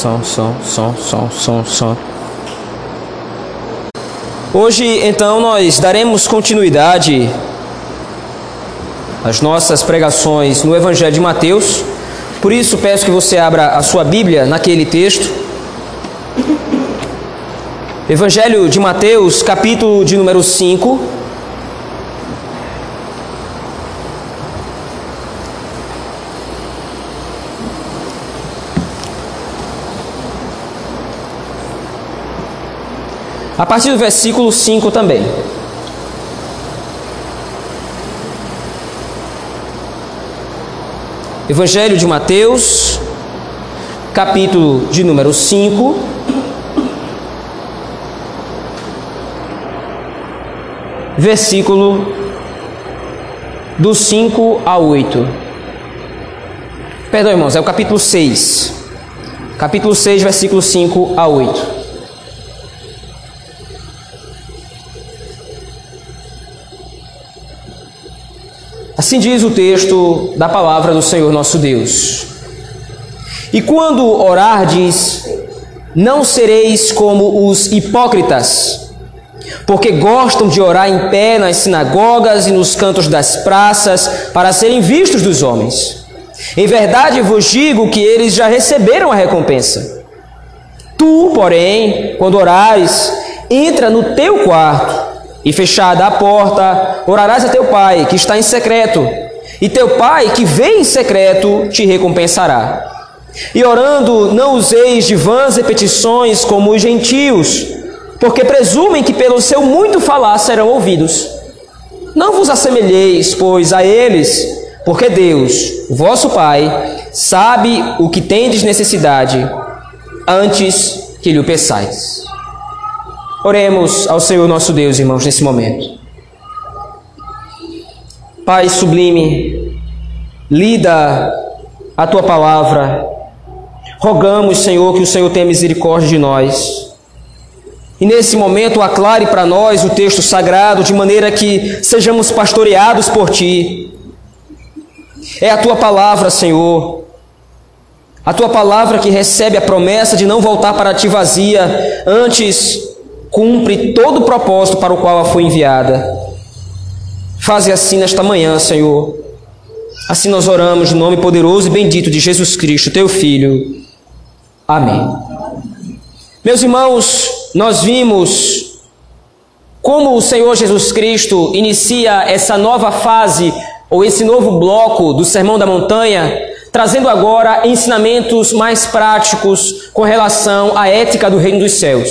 som, som, som, som, som, som. Hoje, então, nós daremos continuidade às nossas pregações no Evangelho de Mateus. Por isso, peço que você abra a sua Bíblia naquele texto. Evangelho de Mateus, capítulo de número 5. A partir do versículo 5 também. Evangelho de Mateus, capítulo de número 5. Versículo do 5 a 8. Perdão, irmãos, é o capítulo 6. Capítulo 6, versículo 5 a 8. Assim diz o texto da palavra do Senhor nosso Deus. E quando orardes, não sereis como os hipócritas, porque gostam de orar em pé nas sinagogas e nos cantos das praças para serem vistos dos homens. Em verdade vos digo que eles já receberam a recompensa. Tu, porém, quando orares, entra no teu quarto e fechada a porta, orarás a teu pai que está em secreto, e teu pai que vê em secreto te recompensará. E orando, não useis de vãs repetições como os gentios, porque presumem que pelo seu muito falar serão ouvidos. Não vos assemelheis, pois, a eles, porque Deus, vosso Pai, sabe o que tendes necessidade antes que lhe o peçais. Oremos ao Senhor nosso Deus, irmãos, nesse momento. Pai sublime, lida a tua palavra. Rogamos, Senhor, que o Senhor tenha misericórdia de nós. E nesse momento aclare para nós o texto sagrado de maneira que sejamos pastoreados por ti. É a tua palavra, Senhor. A tua palavra que recebe a promessa de não voltar para ti vazia, antes cumpre todo o propósito para o qual ela foi enviada. Faze assim nesta manhã, Senhor. Assim nós oramos no nome poderoso e bendito de Jesus Cristo, teu Filho. Amém. Meus irmãos, nós vimos como o Senhor Jesus Cristo inicia essa nova fase ou esse novo bloco do Sermão da Montanha, trazendo agora ensinamentos mais práticos com relação à ética do reino dos céus.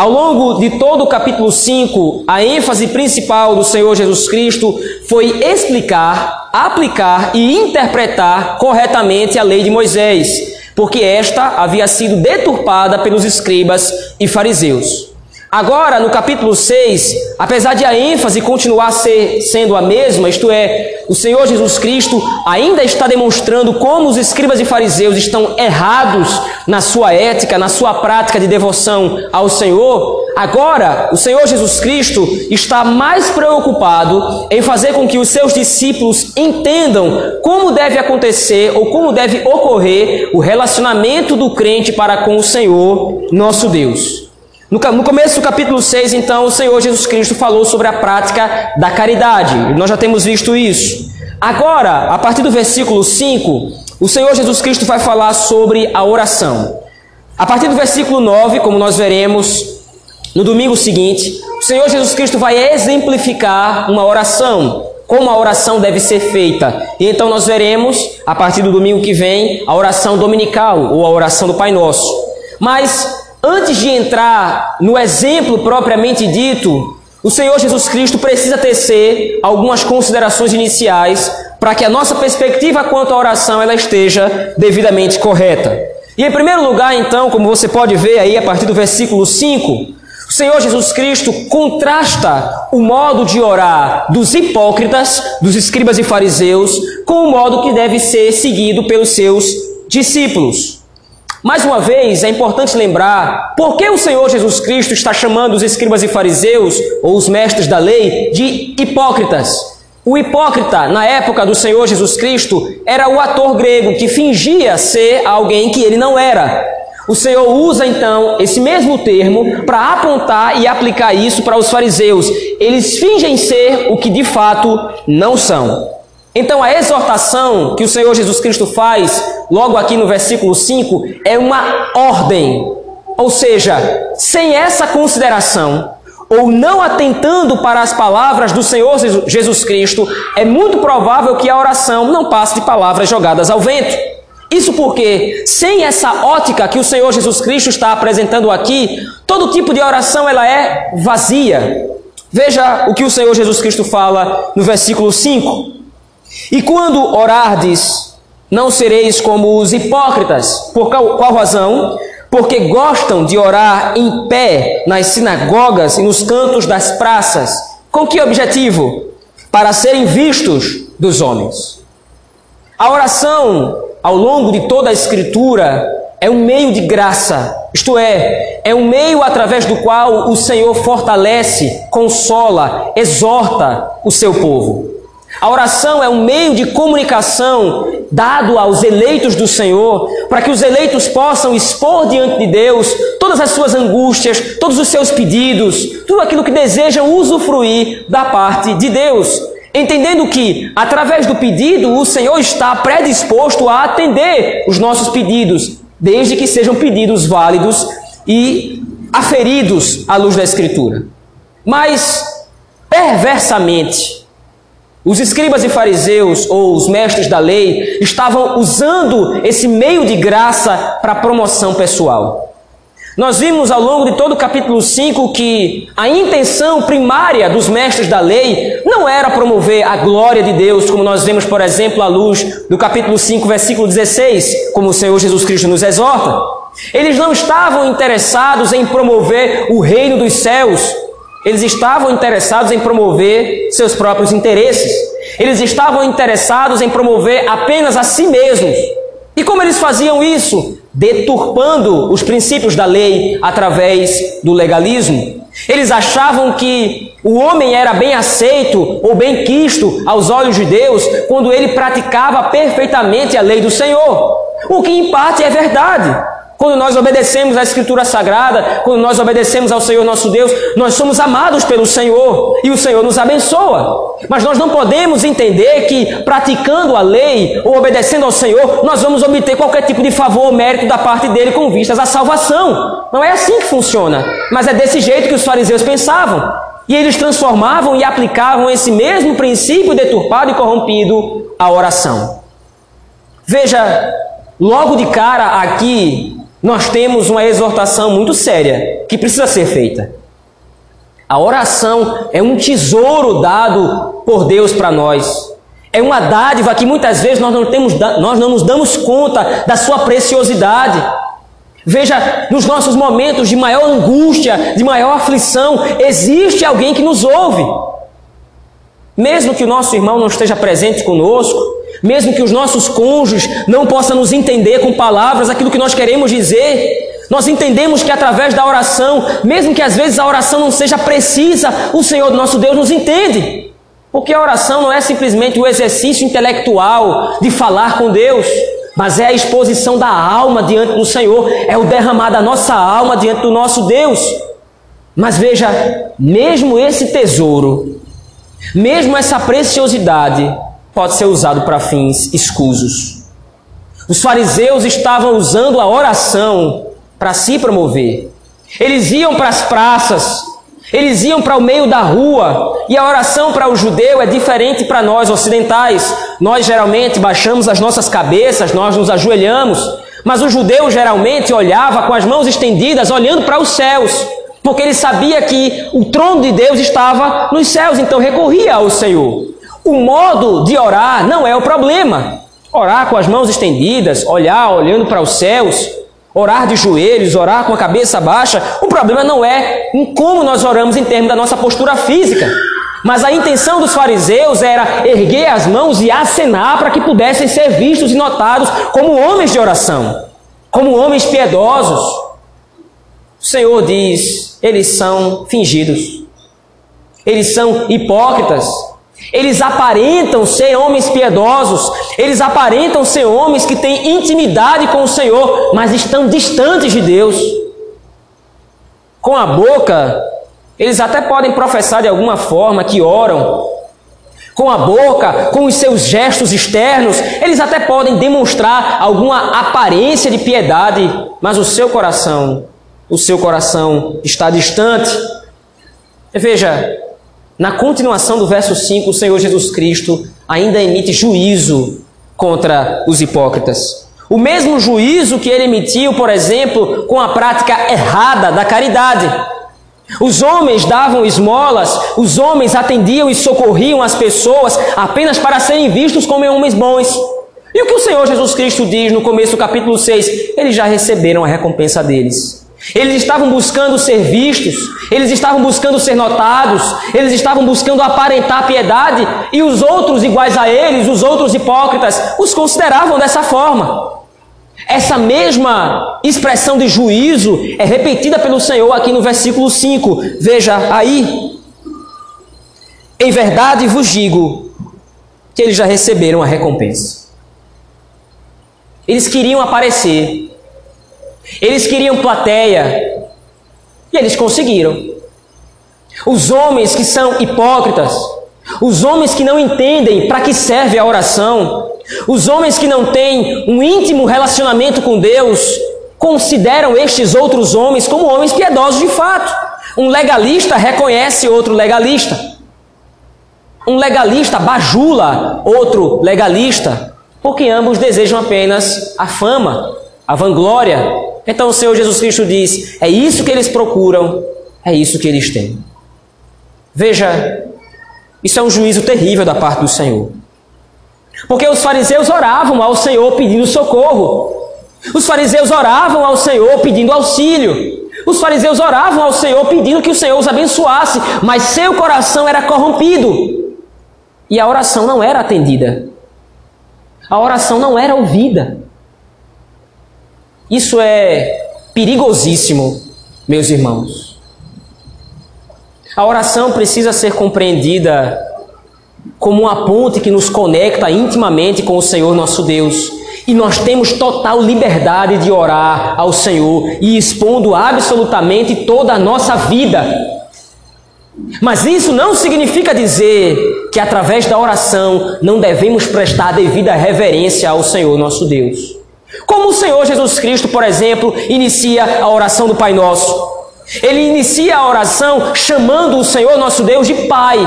Ao longo de todo o capítulo 5, a ênfase principal do Senhor Jesus Cristo foi explicar, aplicar e interpretar corretamente a lei de Moisés, porque esta havia sido deturpada pelos escribas e fariseus. Agora, no capítulo 6, apesar de a ênfase continuar ser, sendo a mesma, isto é, o Senhor Jesus Cristo ainda está demonstrando como os escribas e fariseus estão errados na sua ética, na sua prática de devoção ao Senhor. Agora, o Senhor Jesus Cristo está mais preocupado em fazer com que os seus discípulos entendam como deve acontecer ou como deve ocorrer o relacionamento do crente para com o Senhor, nosso Deus. No, começo do capítulo 6, então, o Senhor Jesus Cristo falou sobre a prática da caridade. Nós já temos visto isso. Agora, a partir do versículo 5, o Senhor Jesus Cristo vai falar sobre a oração. A partir do versículo 9, como nós veremos no domingo seguinte, o Senhor Jesus Cristo vai exemplificar uma oração, como a oração deve ser feita. E então nós veremos, a partir do domingo que vem, a oração dominical ou a oração do Pai Nosso. Mas Antes de entrar no exemplo propriamente dito, o Senhor Jesus Cristo precisa tecer algumas considerações iniciais para que a nossa perspectiva quanto à oração ela esteja devidamente correta. E em primeiro lugar, então, como você pode ver aí a partir do versículo 5, o Senhor Jesus Cristo contrasta o modo de orar dos hipócritas, dos escribas e fariseus, com o modo que deve ser seguido pelos seus discípulos. Mais uma vez, é importante lembrar por que o Senhor Jesus Cristo está chamando os escribas e fariseus, ou os mestres da lei, de hipócritas. O hipócrita, na época do Senhor Jesus Cristo, era o ator grego que fingia ser alguém que ele não era. O Senhor usa então esse mesmo termo para apontar e aplicar isso para os fariseus. Eles fingem ser o que de fato não são. Então a exortação que o Senhor Jesus Cristo faz, logo aqui no versículo 5, é uma ordem. Ou seja, sem essa consideração, ou não atentando para as palavras do Senhor Jesus Cristo, é muito provável que a oração não passe de palavras jogadas ao vento. Isso porque, sem essa ótica que o Senhor Jesus Cristo está apresentando aqui, todo tipo de oração ela é vazia. Veja o que o Senhor Jesus Cristo fala no versículo 5. E quando orardes, não sereis como os hipócritas. Por qual, qual razão? porque gostam de orar em pé nas sinagogas e nos cantos das praças. Com que objetivo? Para serem vistos dos homens. A oração, ao longo de toda a Escritura, é um meio de graça, isto é, é um meio através do qual o Senhor fortalece, consola, exorta o seu povo. A oração é um meio de comunicação dado aos eleitos do Senhor, para que os eleitos possam expor diante de Deus todas as suas angústias, todos os seus pedidos, tudo aquilo que desejam usufruir da parte de Deus. Entendendo que, através do pedido, o Senhor está predisposto a atender os nossos pedidos, desde que sejam pedidos válidos e aferidos à luz da Escritura. Mas, perversamente, os escribas e fariseus, ou os mestres da lei, estavam usando esse meio de graça para promoção pessoal. Nós vimos ao longo de todo o capítulo 5 que a intenção primária dos mestres da lei não era promover a glória de Deus, como nós vemos, por exemplo, à luz do capítulo 5, versículo 16, como o Senhor Jesus Cristo nos exorta. Eles não estavam interessados em promover o reino dos céus, eles estavam interessados em promover seus próprios interesses. Eles estavam interessados em promover apenas a si mesmos. E como eles faziam isso? Deturpando os princípios da lei através do legalismo. Eles achavam que o homem era bem aceito ou bem quisto aos olhos de Deus quando ele praticava perfeitamente a lei do Senhor. O que em parte é verdade. Quando nós obedecemos à Escritura Sagrada, quando nós obedecemos ao Senhor nosso Deus, nós somos amados pelo Senhor e o Senhor nos abençoa. Mas nós não podemos entender que praticando a lei ou obedecendo ao Senhor, nós vamos obter qualquer tipo de favor ou mérito da parte dele com vistas à salvação. Não é assim que funciona. Mas é desse jeito que os fariseus pensavam. E eles transformavam e aplicavam esse mesmo princípio deturpado e corrompido à oração. Veja, logo de cara aqui, nós temos uma exortação muito séria que precisa ser feita. A oração é um tesouro dado por Deus para nós. É uma dádiva que muitas vezes nós não, temos, nós não nos damos conta da sua preciosidade. Veja, nos nossos momentos de maior angústia, de maior aflição, existe alguém que nos ouve. Mesmo que o nosso irmão não esteja presente conosco, mesmo que os nossos cônjuges não possam nos entender com palavras aquilo que nós queremos dizer, nós entendemos que através da oração, mesmo que às vezes a oração não seja precisa, o Senhor nosso Deus nos entende. Porque a oração não é simplesmente o exercício intelectual de falar com Deus, mas é a exposição da alma diante do Senhor, é o derramar da nossa alma diante do nosso Deus. Mas veja, mesmo esse tesouro, mesmo essa preciosidade, pode ser usado para fins escusos. Os fariseus estavam usando a oração para se promover. Eles iam para as praças, eles iam para o meio da rua, e a oração para o judeu é diferente para nós ocidentais. Nós geralmente baixamos as nossas cabeças, nós nos ajoelhamos, mas o judeu geralmente olhava com as mãos estendidas, olhando para os céus, porque ele sabia que o trono de Deus estava nos céus, então recorria ao Senhor. O modo de orar não é o problema. Orar com as mãos estendidas, olhar olhando para os céus, orar de joelhos, orar com a cabeça baixa, o problema não é em como nós oramos em termos da nossa postura física. Mas a intenção dos fariseus era erguer as mãos e acenar para que pudessem ser vistos e notados como homens de oração, como homens piedosos. O Senhor diz: eles são fingidos, eles são hipócritas, Eles aparentam ser homens piedosos, eles aparentam ser homens que têm intimidade com o Senhor, mas estão distantes de Deus. Com a boca, eles até podem professar de alguma forma que oram. Com a boca, com os seus gestos externos, eles até podem demonstrar alguma aparência de piedade, mas o seu coração, o seu coração está distante. Veja, na continuação do verso 5, o Senhor Jesus Cristo ainda emite juízo contra os hipócritas. O mesmo juízo que ele emitiu, por exemplo, com a prática errada da caridade. Os homens davam esmolas, os homens atendiam e socorriam as pessoas apenas para serem vistos como homens bons. E o que o Senhor Jesus Cristo diz no começo do capítulo 6? Eles já receberam a recompensa deles. Eles estavam buscando ser vistos, eles estavam buscando ser notados, eles estavam buscando aparentar piedade, e os outros iguais a eles, os outros hipócritas, os consideravam dessa forma. Essa mesma expressão de juízo é repetida pelo Senhor aqui no versículo 5. Veja aí. Em verdade vos digo que eles já receberam a recompensa. Eles queriam aparecer, eles queriam plateia e eles conseguiram. Os homens que são hipócritas, os homens que não entendem para que serve a oração, os homens que não têm um íntimo relacionamento com Deus, consideram estes outros homens como homens piedosos de fato. Um legalista reconhece outro legalista. Um legalista bajula outro legalista, porque ambos desejam apenas a fama, a vanglória. Então o Senhor Jesus Cristo diz: é isso que eles procuram, é isso que eles têm. Veja, isso é um juízo terrível da parte do Senhor. Porque os fariseus oravam ao Senhor pedindo socorro. Os fariseus oravam ao Senhor pedindo auxílio. Os fariseus oravam ao Senhor pedindo que o Senhor os abençoasse, mas seu coração era corrompido. E a oração não era atendida. A oração não era ouvida. Isso é perigosíssimo, meus irmãos. A oração precisa ser compreendida como uma ponte que nos conecta intimamente com o Senhor nosso Deus. E nós temos total liberdade de orar ao Senhor e expondo absolutamente toda a nossa vida. Mas isso não significa dizer que através da oração não devemos prestar devida reverência ao Senhor nosso Deus. Como o Senhor Jesus Cristo, por exemplo, inicia a oração do Pai Nosso. Ele inicia a oração chamando o Senhor nosso Deus de Pai.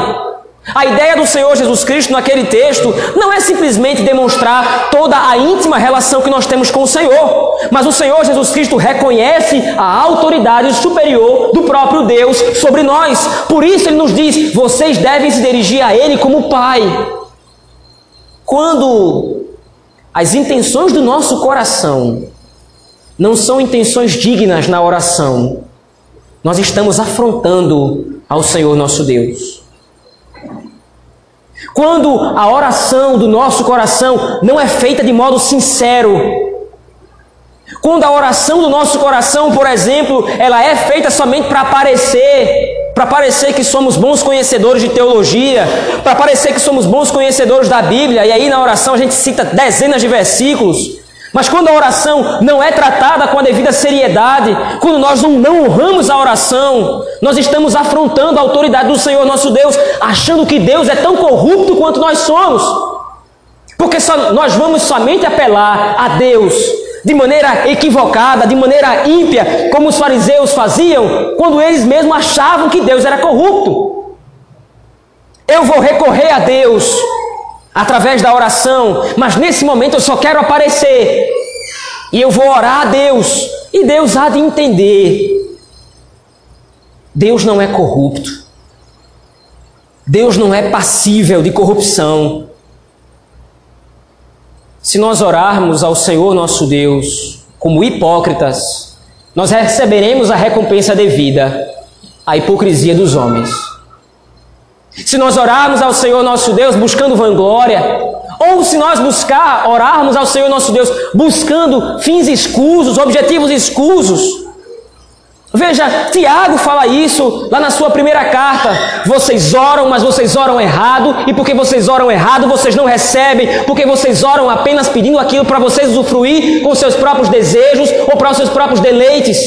A ideia do Senhor Jesus Cristo naquele texto não é simplesmente demonstrar toda a íntima relação que nós temos com o Senhor, mas o Senhor Jesus Cristo reconhece a autoridade superior do próprio Deus sobre nós. Por isso ele nos diz: vocês devem se dirigir a Ele como Pai. Quando as intenções do nosso coração não são intenções dignas na oração. Nós estamos afrontando ao Senhor nosso Deus. Quando a oração do nosso coração não é feita de modo sincero, quando a oração do nosso coração, por exemplo, ela é feita somente para aparecer, para parecer que somos bons conhecedores de teologia, para parecer que somos bons conhecedores da Bíblia, e aí na oração a gente cita dezenas de versículos. Mas quando a oração não é tratada com a devida seriedade, quando nós não, não honramos a oração, nós estamos afrontando a autoridade do Senhor nosso Deus, achando que Deus é tão corrupto quanto nós somos. Porque só, nós vamos somente apelar a Deus de maneira equivocada, de maneira ímpia, como os fariseus faziam, quando eles mesmos achavam que Deus era corrupto. Eu vou recorrer a Deus através da oração, mas nesse momento eu só quero aparecer. E eu vou orar a Deus, e Deus há de entender. Deus não é corrupto. Deus não é passível de corrupção. Se nós orarmos ao Senhor nosso Deus como hipócritas, nós receberemos a recompensa devida à hipocrisia dos homens. Se nós orarmos ao Senhor nosso Deus buscando vanglória, ou se nós buscar, orarmos ao Senhor nosso Deus buscando fins escusos, objetivos escusos, Veja, Tiago fala isso lá na sua primeira carta. Vocês oram, mas vocês oram errado, e porque vocês oram errado, vocês não recebem, porque vocês oram apenas pedindo aquilo para vocês usufruir com seus próprios desejos ou para os seus próprios deleites.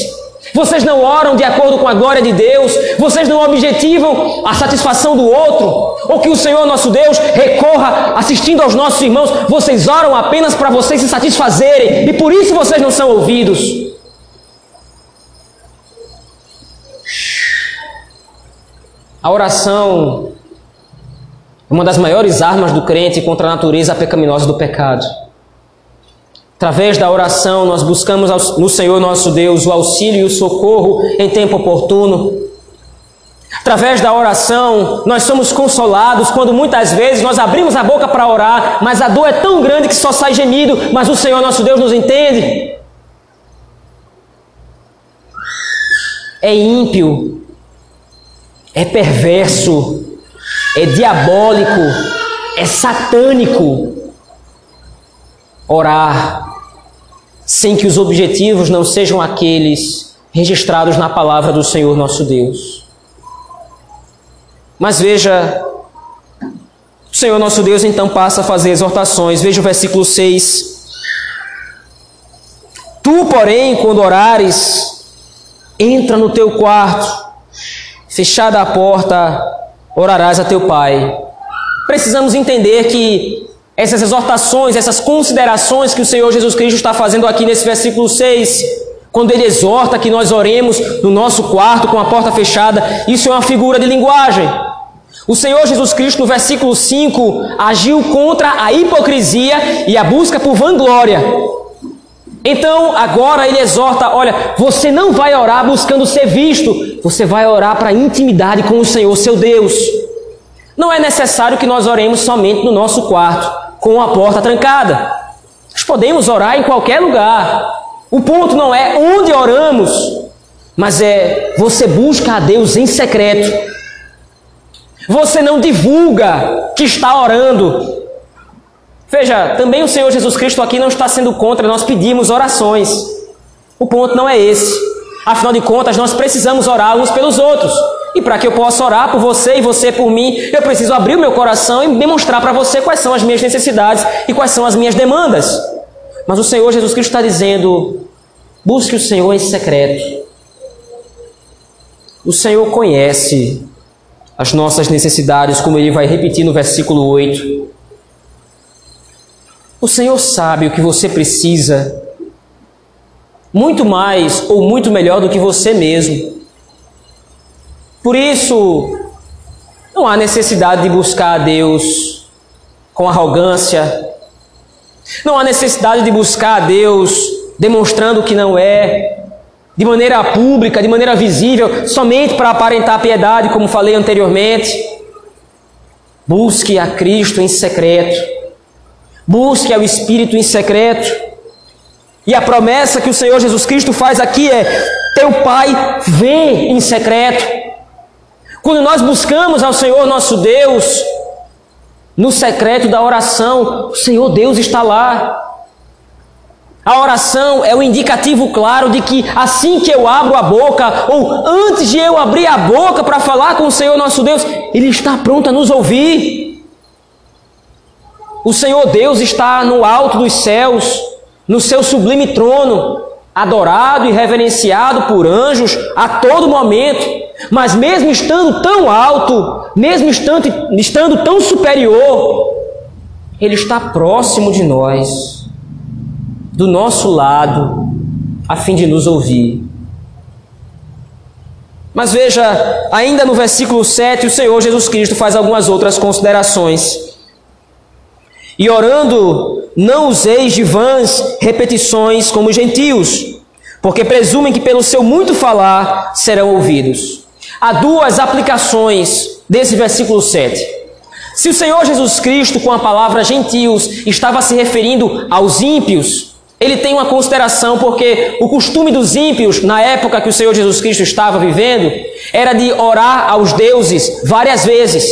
Vocês não oram de acordo com a glória de Deus, vocês não objetivam a satisfação do outro, ou que o Senhor nosso Deus recorra assistindo aos nossos irmãos, vocês oram apenas para vocês se satisfazerem, e por isso vocês não são ouvidos. A oração é uma das maiores armas do crente contra a natureza pecaminosa do pecado. Através da oração, nós buscamos no Senhor nosso Deus o auxílio e o socorro em tempo oportuno. Através da oração, nós somos consolados quando muitas vezes nós abrimos a boca para orar, mas a dor é tão grande que só sai gemido, mas o Senhor nosso Deus nos entende. É ímpio é perverso, é diabólico, é satânico orar sem que os objetivos não sejam aqueles registrados na palavra do Senhor nosso Deus. Mas veja, o Senhor nosso Deus então passa a fazer exortações. Veja o versículo 6. Tu, porém, quando orares, entra no teu quarto Fechada a porta, orarás a teu pai. Precisamos entender que essas exortações, essas considerações que o Senhor Jesus Cristo está fazendo aqui nesse versículo 6, quando ele exorta que nós oremos no nosso quarto com a porta fechada, isso é uma figura de linguagem. O Senhor Jesus Cristo, no versículo 5, agiu contra a hipocrisia e a busca por vanglória. Então, agora ele exorta: olha, você não vai orar buscando ser visto, você vai orar para intimidade com o Senhor, seu Deus. Não é necessário que nós oremos somente no nosso quarto, com a porta trancada. Nós podemos orar em qualquer lugar. O ponto não é onde oramos, mas é você busca a Deus em secreto. Você não divulga que está orando, Veja, também o Senhor Jesus Cristo aqui não está sendo contra nós pedimos orações. O ponto não é esse. Afinal de contas, nós precisamos orar uns pelos outros. E para que eu possa orar por você e você por mim, eu preciso abrir o meu coração e demonstrar para você quais são as minhas necessidades e quais são as minhas demandas. Mas o Senhor Jesus Cristo está dizendo: busque o Senhor em secreto. O Senhor conhece as nossas necessidades, como ele vai repetir no versículo 8. O Senhor sabe o que você precisa, muito mais ou muito melhor do que você mesmo. Por isso, não há necessidade de buscar a Deus com arrogância, não há necessidade de buscar a Deus demonstrando que não é, de maneira pública, de maneira visível, somente para aparentar piedade, como falei anteriormente. Busque a Cristo em secreto Busque ao Espírito em secreto. E a promessa que o Senhor Jesus Cristo faz aqui é: Teu Pai vê em secreto. Quando nós buscamos ao Senhor nosso Deus, no secreto da oração, o Senhor Deus está lá. A oração é o indicativo claro de que assim que eu abro a boca, ou antes de eu abrir a boca para falar com o Senhor nosso Deus, Ele está pronto a nos ouvir. O Senhor Deus está no alto dos céus, no seu sublime trono, adorado e reverenciado por anjos a todo momento. Mas mesmo estando tão alto, mesmo estando, estando tão superior, Ele está próximo de nós, do nosso lado, a fim de nos ouvir. Mas veja, ainda no versículo 7, o Senhor Jesus Cristo faz algumas outras considerações. E orando, não useis de vãs repetições como os gentios, porque presumem que pelo seu muito falar serão ouvidos. Há duas aplicações desse versículo 7. Se o Senhor Jesus Cristo, com a palavra gentios, estava se referindo aos ímpios, ele tem uma consideração, porque o costume dos ímpios, na época que o Senhor Jesus Cristo estava vivendo, era de orar aos deuses várias vezes.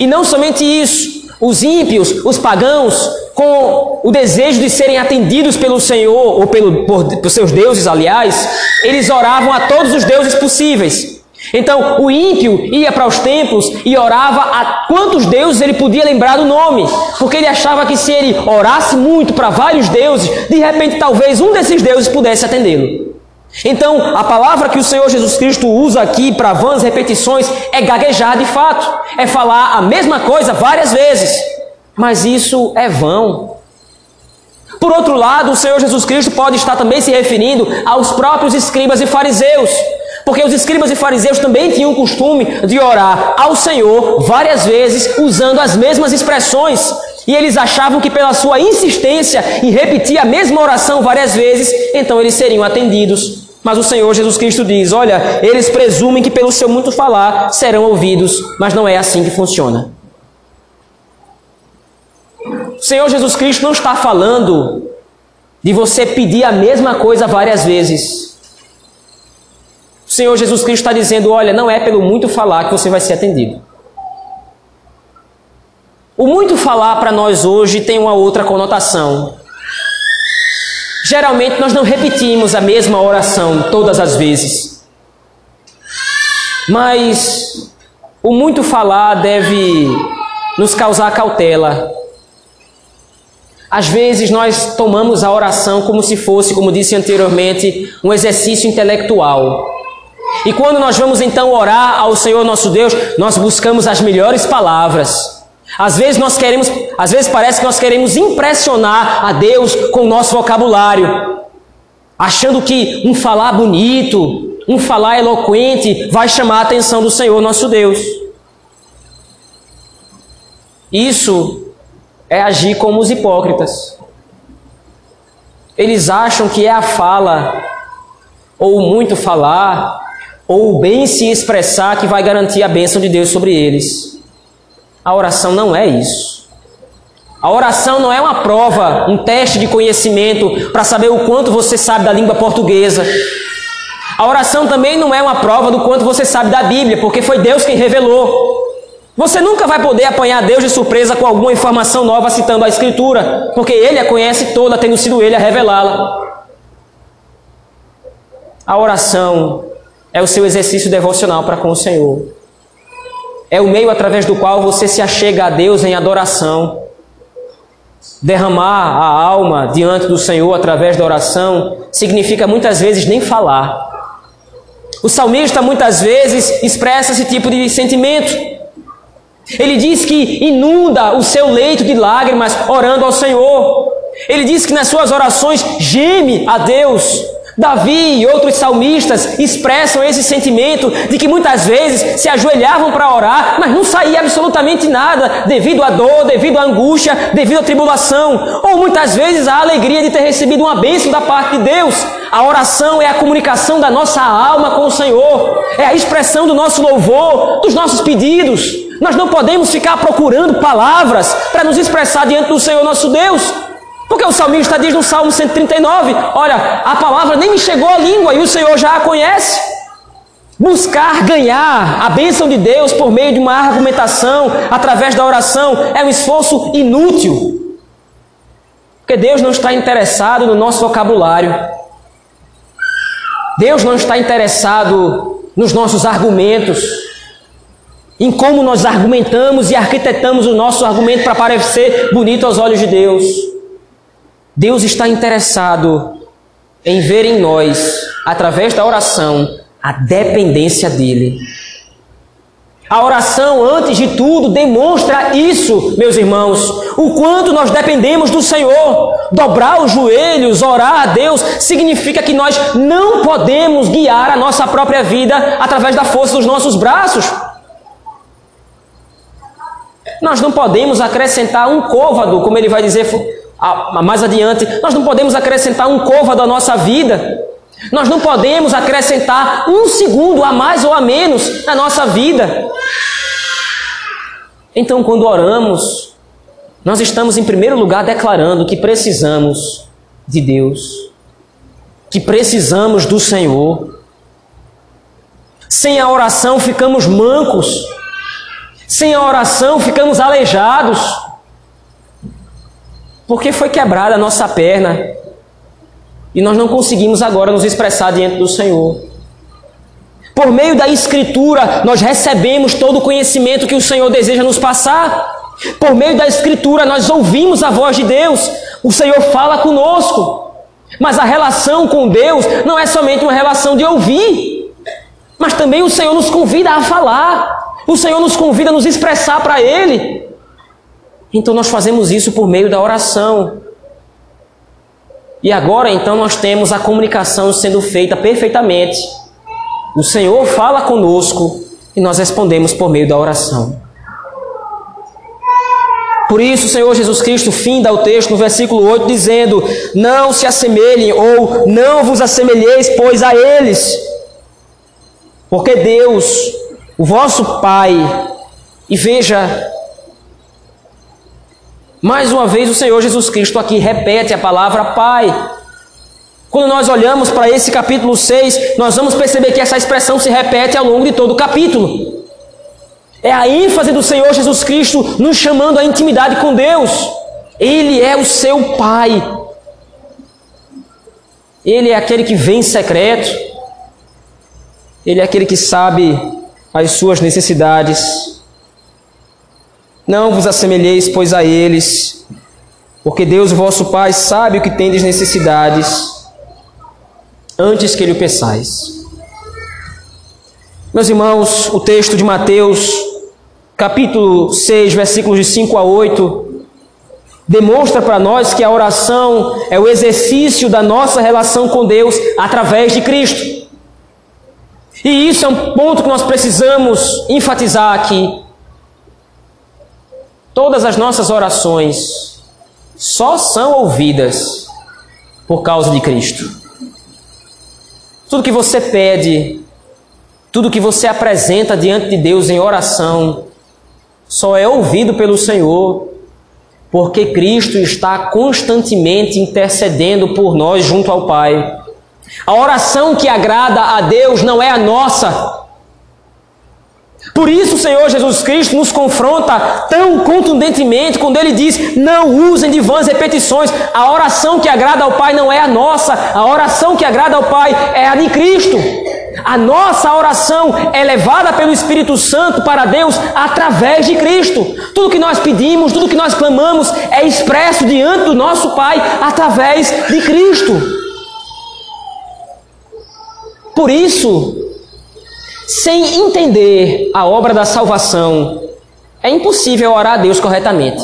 E não somente isso, Os ímpios, os pagãos, com o desejo de serem atendidos pelo Senhor, ou pelo, por, por seus deuses, aliás, eles oravam a todos os deuses possíveis. Então, o ímpio ia para os templos e orava a quantos deuses ele podia lembrar do nome, porque ele achava que se ele orasse muito para vários deuses, de repente talvez um desses deuses pudesse atendê-lo. Então, a palavra que o Senhor Jesus Cristo usa aqui para vãs repetições é gaguejar de fato, é falar a mesma coisa várias vezes, mas isso é vão. Por outro lado, o Senhor Jesus Cristo pode estar também se referindo aos próprios escribas e fariseus, porque os escribas e fariseus também tinham o costume de orar ao Senhor várias vezes usando as mesmas expressões, e eles achavam que pela sua insistência em repetir a mesma oração várias vezes, então eles seriam atendidos. Mas o Senhor Jesus Cristo diz: Olha, eles presumem que pelo seu muito falar serão ouvidos, mas não é assim que funciona. O Senhor Jesus Cristo não está falando de você pedir a mesma coisa várias vezes. O Senhor Jesus Cristo está dizendo: Olha, não é pelo muito falar que você vai ser atendido. O muito falar para nós hoje tem uma outra conotação. Geralmente nós não repetimos a mesma oração todas as vezes. Mas o muito falar deve nos causar cautela. Às vezes nós tomamos a oração como se fosse, como disse anteriormente, um exercício intelectual. E quando nós vamos então orar ao Senhor nosso Deus, nós buscamos as melhores palavras. Às vezes nós queremos, às vezes parece que nós queremos impressionar a Deus com o nosso vocabulário, achando que um falar bonito, um falar eloquente vai chamar a atenção do Senhor nosso Deus. Isso é agir como os hipócritas. Eles acham que é a fala, ou muito falar, ou bem se expressar que vai garantir a bênção de Deus sobre eles. A oração não é isso. A oração não é uma prova, um teste de conhecimento para saber o quanto você sabe da língua portuguesa. A oração também não é uma prova do quanto você sabe da Bíblia, porque foi Deus quem revelou. Você nunca vai poder apanhar Deus de surpresa com alguma informação nova citando a Escritura, porque Ele a conhece toda, tendo sido Ele a revelá-la. A oração é o seu exercício devocional para com o Senhor é o meio através do qual você se achega a Deus em adoração. Derramar a alma diante do Senhor através da oração significa muitas vezes nem falar. O salmista muitas vezes expressa esse tipo de sentimento. Ele diz que inunda o seu leito de lágrimas orando ao Senhor. Ele diz que nas suas orações geme a Deus. Davi e outros salmistas expressam esse sentimento de que muitas vezes se ajoelhavam para orar, mas não saía absolutamente nada devido à dor, devido à angústia, devido à tribulação, ou muitas vezes a alegria de ter recebido uma bênção da parte de Deus. A oração é a comunicação da nossa alma com o Senhor, é a expressão do nosso louvor, dos nossos pedidos. Nós não podemos ficar procurando palavras para nos expressar diante do Senhor nosso Deus. Porque o salmista diz no Salmo 139: Olha, a palavra nem me chegou à língua e o Senhor já a conhece. Buscar ganhar a bênção de Deus por meio de uma argumentação, através da oração, é um esforço inútil. Porque Deus não está interessado no nosso vocabulário. Deus não está interessado nos nossos argumentos, em como nós argumentamos e arquitetamos o nosso argumento para parecer bonito aos olhos de Deus. Deus está interessado em ver em nós, através da oração, a dependência dEle. A oração, antes de tudo, demonstra isso, meus irmãos, o quanto nós dependemos do Senhor. Dobrar os joelhos, orar a Deus, significa que nós não podemos guiar a nossa própria vida através da força dos nossos braços. Nós não podemos acrescentar um côvado, como ele vai dizer mais adiante, nós não podemos acrescentar um côvado à nossa vida. Nós não podemos acrescentar um segundo a mais ou a menos na nossa vida. Então, quando oramos, nós estamos em primeiro lugar declarando que precisamos de Deus, que precisamos do Senhor. Sem a oração ficamos mancos. Sem a oração ficamos aleijados. Porque foi quebrada a nossa perna. E nós não conseguimos agora nos expressar diante do Senhor. Por meio da Escritura, nós recebemos todo o conhecimento que o Senhor deseja nos passar. Por meio da Escritura, nós ouvimos a voz de Deus. O Senhor fala conosco. Mas a relação com Deus não é somente uma relação de ouvir, mas também o Senhor nos convida a falar. O Senhor nos convida a nos expressar para Ele. Então nós fazemos isso por meio da oração. E agora então nós temos a comunicação sendo feita perfeitamente. O Senhor fala conosco e nós respondemos por meio da oração. Por isso, o Senhor Jesus Cristo finda o texto no versículo 8 dizendo: Não se assemelhem ou não vos assemelheis, pois a eles. Porque Deus, o vosso Pai, e veja, mais uma vez o Senhor Jesus Cristo aqui repete a palavra Pai. Quando nós olhamos para esse capítulo 6, nós vamos perceber que essa expressão se repete ao longo de todo o capítulo. É a ênfase do Senhor Jesus Cristo nos chamando à intimidade com Deus. Ele é o seu Pai. Ele é aquele que vem em secreto. Ele é aquele que sabe as suas necessidades. Não vos assemelheis, pois, a eles, porque Deus, vosso Pai, sabe o que tendes necessidades, antes que o peçais. Meus irmãos, o texto de Mateus capítulo 6, versículos de 5 a 8, demonstra para nós que a oração é o exercício da nossa relação com Deus através de Cristo. E isso é um ponto que nós precisamos enfatizar aqui. Todas as nossas orações só são ouvidas por causa de Cristo. Tudo que você pede, tudo que você apresenta diante de Deus em oração, só é ouvido pelo Senhor porque Cristo está constantemente intercedendo por nós junto ao Pai. A oração que agrada a Deus não é a nossa. Por isso o Senhor Jesus Cristo nos confronta tão contundentemente quando ele diz: não usem de vãs repetições. A oração que agrada ao Pai não é a nossa, a oração que agrada ao Pai é a de Cristo. A nossa oração é levada pelo Espírito Santo para Deus através de Cristo. Tudo que nós pedimos, tudo que nós clamamos é expresso diante do nosso Pai através de Cristo. Por isso, sem entender a obra da salvação, é impossível orar a Deus corretamente.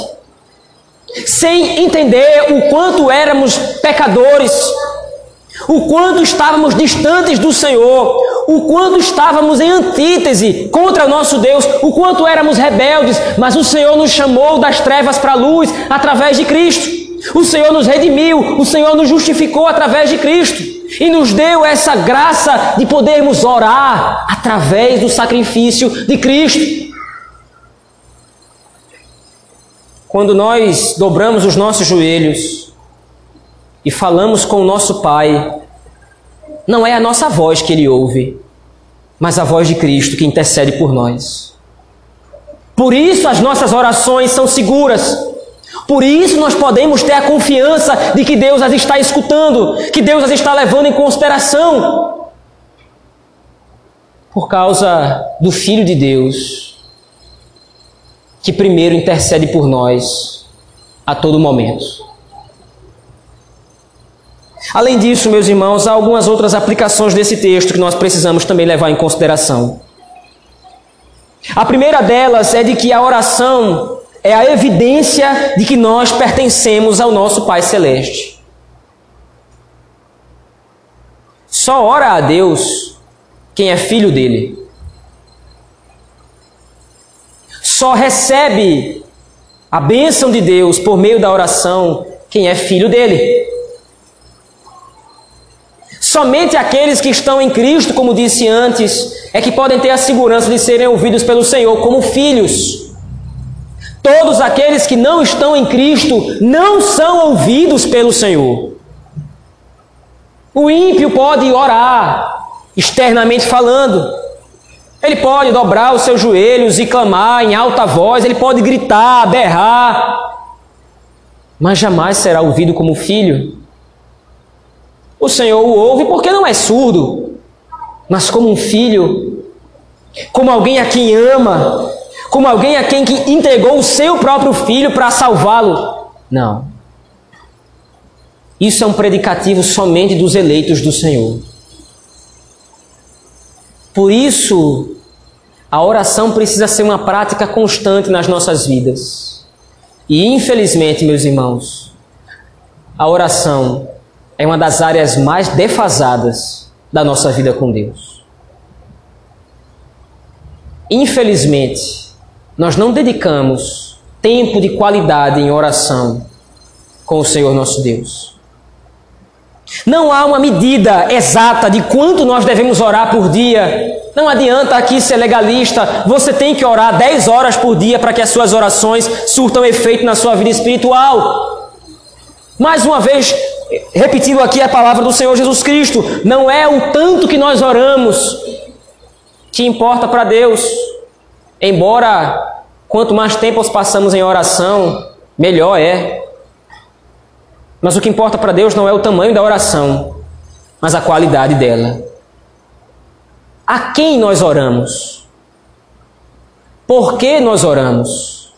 Sem entender o quanto éramos pecadores, o quanto estávamos distantes do Senhor, o quanto estávamos em antítese contra o nosso Deus, o quanto éramos rebeldes, mas o Senhor nos chamou das trevas para a luz através de Cristo. O Senhor nos redimiu, o Senhor nos justificou através de Cristo e nos deu essa graça de podermos orar através do sacrifício de Cristo. Quando nós dobramos os nossos joelhos e falamos com o nosso Pai, não é a nossa voz que Ele ouve, mas a voz de Cristo que intercede por nós. Por isso as nossas orações são seguras. Por isso nós podemos ter a confiança de que Deus as está escutando, que Deus as está levando em consideração. Por causa do Filho de Deus, que primeiro intercede por nós a todo momento. Além disso, meus irmãos, há algumas outras aplicações desse texto que nós precisamos também levar em consideração. A primeira delas é de que a oração é a evidência de que nós pertencemos ao nosso Pai Celeste. Só ora a Deus quem é filho dele. Só recebe a bênção de Deus por meio da oração quem é filho dele. Somente aqueles que estão em Cristo, como disse antes, é que podem ter a segurança de serem ouvidos pelo Senhor como filhos. Todos aqueles que não estão em Cristo não são ouvidos pelo Senhor. O ímpio pode orar, externamente falando, Ele pode dobrar os seus joelhos e clamar em alta voz, ele pode gritar, berrar, mas jamais será ouvido como filho. O Senhor o ouve porque não é surdo, mas como um filho, como alguém a quem ama, como alguém a quem que entregou o seu próprio filho para salvá-lo. Não. Isso é um predicativo somente dos eleitos do Senhor. Por isso, a oração precisa ser uma prática constante nas nossas vidas. E infelizmente, meus irmãos, a oração é uma das áreas mais defasadas da nossa vida com Deus. Infelizmente, nós não dedicamos tempo de qualidade em oração com o Senhor nosso Deus. Não há uma medida exata de quanto nós devemos orar por dia. Não adianta aqui ser legalista. Você tem que orar 10 horas por dia para que as suas orações surtam efeito na sua vida espiritual. Mais uma vez, repetindo aqui a palavra do Senhor Jesus Cristo, não é o tanto que nós oramos que importa para Deus. Embora quanto mais tempo passamos em oração, melhor é. Mas o que importa para Deus não é o tamanho da oração, mas a qualidade dela. A quem nós oramos? Por que nós oramos?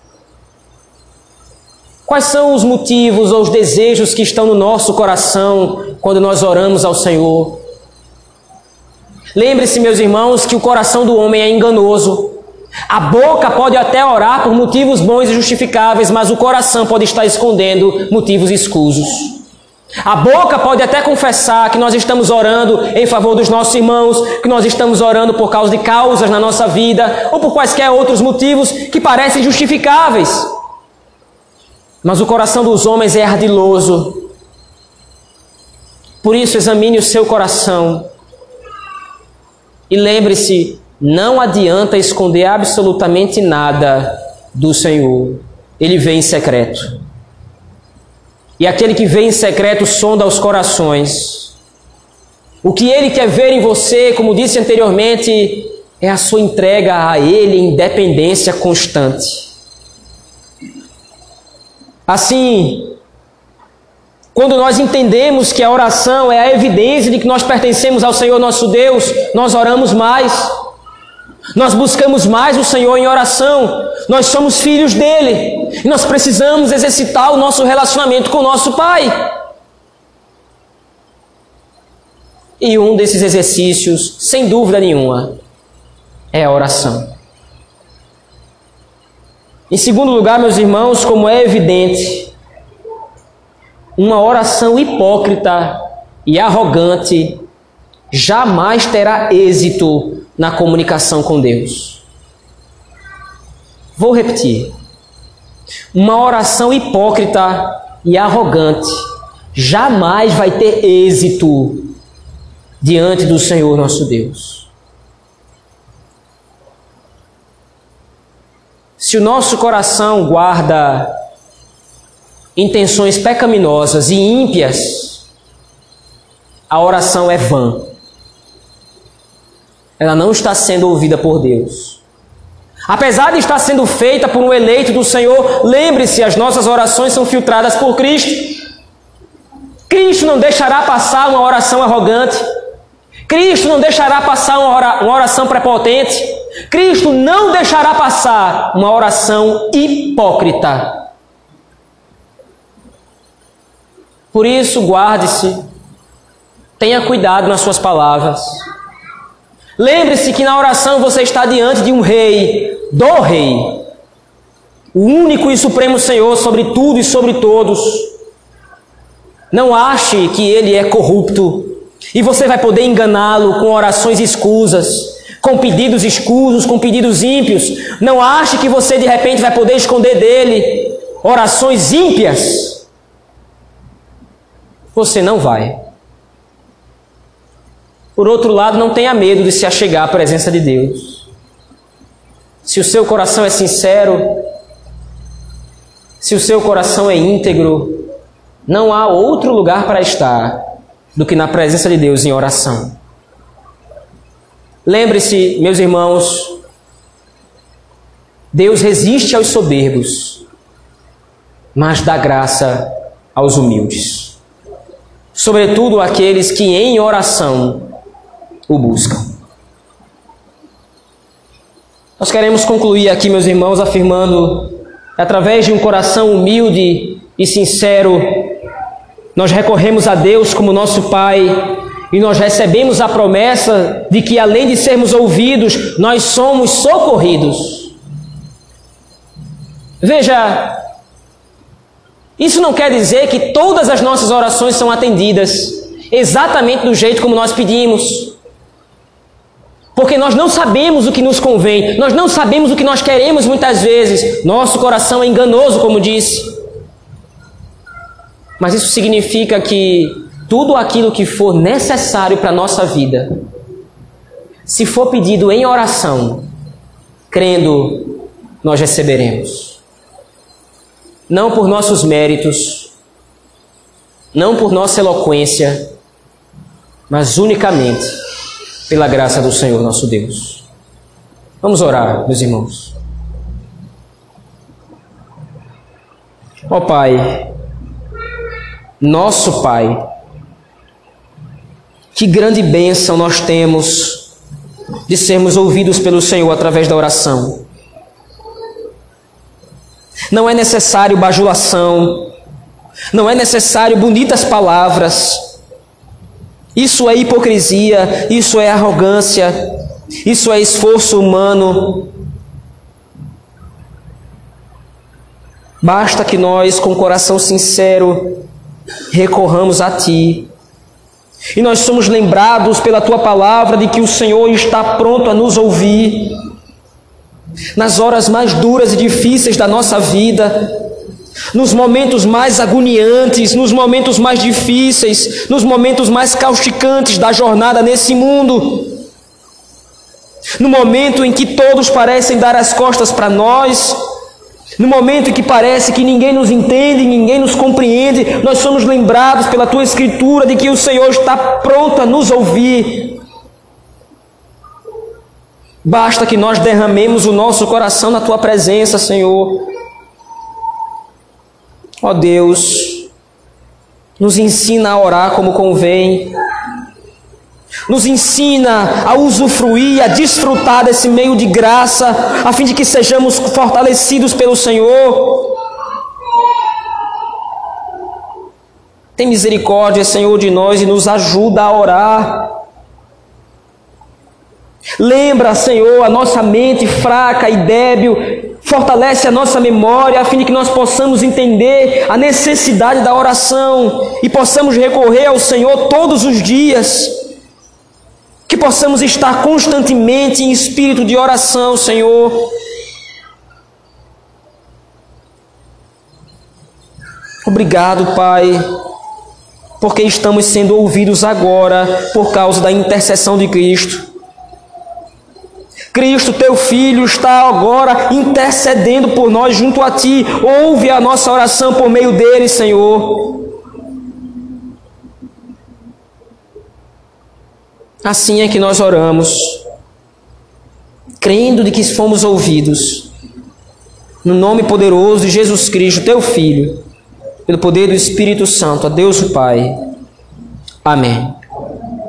Quais são os motivos ou os desejos que estão no nosso coração quando nós oramos ao Senhor? Lembre-se, meus irmãos, que o coração do homem é enganoso. A boca pode até orar por motivos bons e justificáveis, mas o coração pode estar escondendo motivos escusos. A boca pode até confessar que nós estamos orando em favor dos nossos irmãos, que nós estamos orando por causa de causas na nossa vida ou por quaisquer outros motivos que parecem justificáveis. Mas o coração dos homens é ardiloso. Por isso, examine o seu coração. E lembre-se: não adianta esconder absolutamente nada do Senhor. Ele vem em secreto. E aquele que vem em secreto sonda os corações. O que ele quer ver em você, como disse anteriormente, é a sua entrega a ele em dependência constante. Assim, quando nós entendemos que a oração é a evidência de que nós pertencemos ao Senhor nosso Deus, nós oramos mais. Nós buscamos mais o Senhor em oração. Nós somos filhos dele. E nós precisamos exercitar o nosso relacionamento com o nosso Pai. E um desses exercícios, sem dúvida nenhuma, é a oração. Em segundo lugar, meus irmãos, como é evidente, uma oração hipócrita e arrogante jamais terá êxito na comunicação com Deus. Vou repetir. Uma oração hipócrita e arrogante jamais vai ter êxito diante do Senhor nosso Deus. Se o nosso coração guarda intenções pecaminosas e ímpias, a oração é vã. Ela não está sendo ouvida por Deus. Apesar de estar sendo feita por um eleito do Senhor, lembre-se, as nossas orações são filtradas por Cristo. Cristo não deixará passar uma oração arrogante. Cristo não deixará passar uma oração prepotente. Cristo não deixará passar uma oração hipócrita. Por isso, guarde-se, tenha cuidado nas suas palavras. Lembre-se que na oração você está diante de um rei, do rei, o único e supremo Senhor sobre tudo e sobre todos. Não ache que ele é corrupto. E você vai poder enganá-lo com orações escusas, com pedidos escusos, com pedidos ímpios. Não ache que você de repente vai poder esconder dele orações ímpias. Você não vai. Por outro lado, não tenha medo de se achegar à presença de Deus. Se o seu coração é sincero, se o seu coração é íntegro, não há outro lugar para estar do que na presença de Deus em oração. Lembre-se, meus irmãos, Deus resiste aos soberbos, mas dá graça aos humildes, sobretudo aqueles que em oração o buscam. Nós queremos concluir aqui, meus irmãos, afirmando através de um coração humilde e sincero, nós recorremos a Deus como nosso Pai e nós recebemos a promessa de que, além de sermos ouvidos, nós somos socorridos. Veja, isso não quer dizer que todas as nossas orações são atendidas exatamente do jeito como nós pedimos. Porque nós não sabemos o que nos convém, nós não sabemos o que nós queremos muitas vezes. Nosso coração é enganoso, como disse. Mas isso significa que tudo aquilo que for necessário para a nossa vida, se for pedido em oração, crendo, nós receberemos. Não por nossos méritos, não por nossa eloquência, mas unicamente pela graça do Senhor nosso Deus. Vamos orar, meus irmãos. Ó oh, Pai, nosso Pai, que grande bênção nós temos de sermos ouvidos pelo Senhor através da oração. Não é necessário bajulação, não é necessário bonitas palavras, isso é hipocrisia, isso é arrogância, isso é esforço humano. Basta que nós, com coração sincero, recorramos a Ti. E nós somos lembrados pela Tua palavra de que o Senhor está pronto a nos ouvir. Nas horas mais duras e difíceis da nossa vida, nos momentos mais agoniantes, nos momentos mais difíceis, nos momentos mais causticantes da jornada nesse mundo. No momento em que todos parecem dar as costas para nós, no momento em que parece que ninguém nos entende, ninguém nos compreende, nós somos lembrados pela tua escritura de que o Senhor está pronto a nos ouvir. Basta que nós derramemos o nosso coração na tua presença, Senhor Ó oh Deus, nos ensina a orar como convém, nos ensina a usufruir, a desfrutar desse meio de graça, a fim de que sejamos fortalecidos pelo Senhor. Tem misericórdia, Senhor, de nós e nos ajuda a orar. Lembra, Senhor, a nossa mente fraca e débil fortalece a nossa memória, a fim de que nós possamos entender a necessidade da oração e possamos recorrer ao Senhor todos os dias. Que possamos estar constantemente em espírito de oração, Senhor. Obrigado, Pai, porque estamos sendo ouvidos agora por causa da intercessão de Cristo. Cristo, teu Filho, está agora intercedendo por nós junto a ti. Ouve a nossa oração por meio dele, Senhor. Assim é que nós oramos, crendo de que fomos ouvidos. No nome poderoso de Jesus Cristo, teu Filho, pelo poder do Espírito Santo, a Deus o Pai. Amém.